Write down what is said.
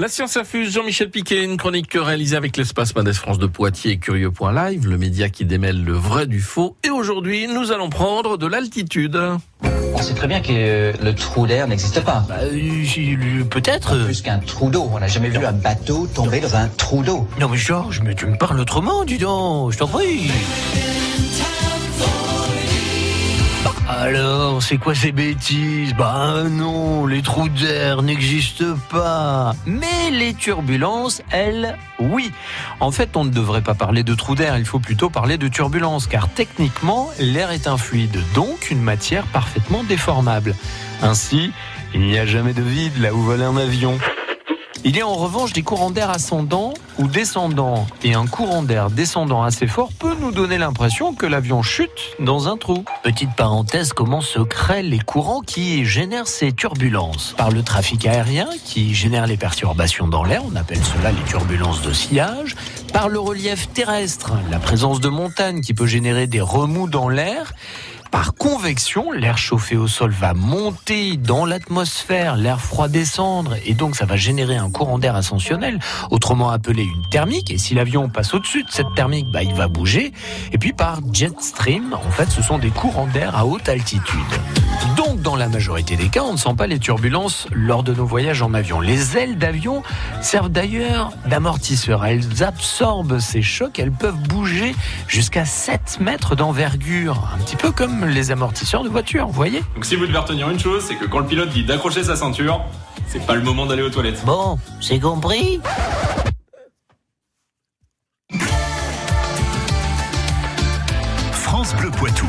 La science infuse, Jean-Michel Piquet, une chronique réalisée avec l'espace Mendes France de Poitiers et Curieux.live, le média qui démêle le vrai du faux. Et aujourd'hui, nous allons prendre de l'altitude. On sait très bien que le trou d'air n'existe pas. Bah, euh, peut-être. Plus qu'un trou d'eau. On n'a jamais vu un bateau tomber dans un trou d'eau. Non mais Georges, mais tu me parles autrement, dis donc, je t'en prie. Alors, c'est quoi ces bêtises? Bah non, les trous d'air n'existent pas. Mais les turbulences, elles, oui. En fait, on ne devrait pas parler de trous d'air, il faut plutôt parler de turbulences, car techniquement, l'air est un fluide, donc une matière parfaitement déformable. Ainsi, il n'y a jamais de vide là où vole un avion. Il y a en revanche des courants d'air ascendants ou descendants. Et un courant d'air descendant assez fort peut nous donner l'impression que l'avion chute dans un trou. Petite parenthèse, comment se créent les courants qui génèrent ces turbulences? Par le trafic aérien qui génère les perturbations dans l'air, on appelle cela les turbulences de sillage. Par le relief terrestre, la présence de montagnes qui peut générer des remous dans l'air par convection, l'air chauffé au sol va monter dans l'atmosphère, l'air froid descendre, et donc ça va générer un courant d'air ascensionnel, autrement appelé une thermique. Et si l'avion passe au-dessus de cette thermique, bah, il va bouger. Et puis par jet stream, en fait, ce sont des courants d'air à haute altitude. Donc, dans la majorité des cas, on ne sent pas les turbulences lors de nos voyages en avion. Les ailes d'avion servent d'ailleurs d'amortisseurs. Elles absorbent ces chocs. Elles peuvent bouger jusqu'à 7 mètres d'envergure. Un petit peu comme les amortisseurs de voiture, vous voyez Donc, si vous devez retenir une chose, c'est que quand le pilote dit d'accrocher sa ceinture, c'est pas le moment d'aller aux toilettes. Bon, c'est compris France Bleu Poitou.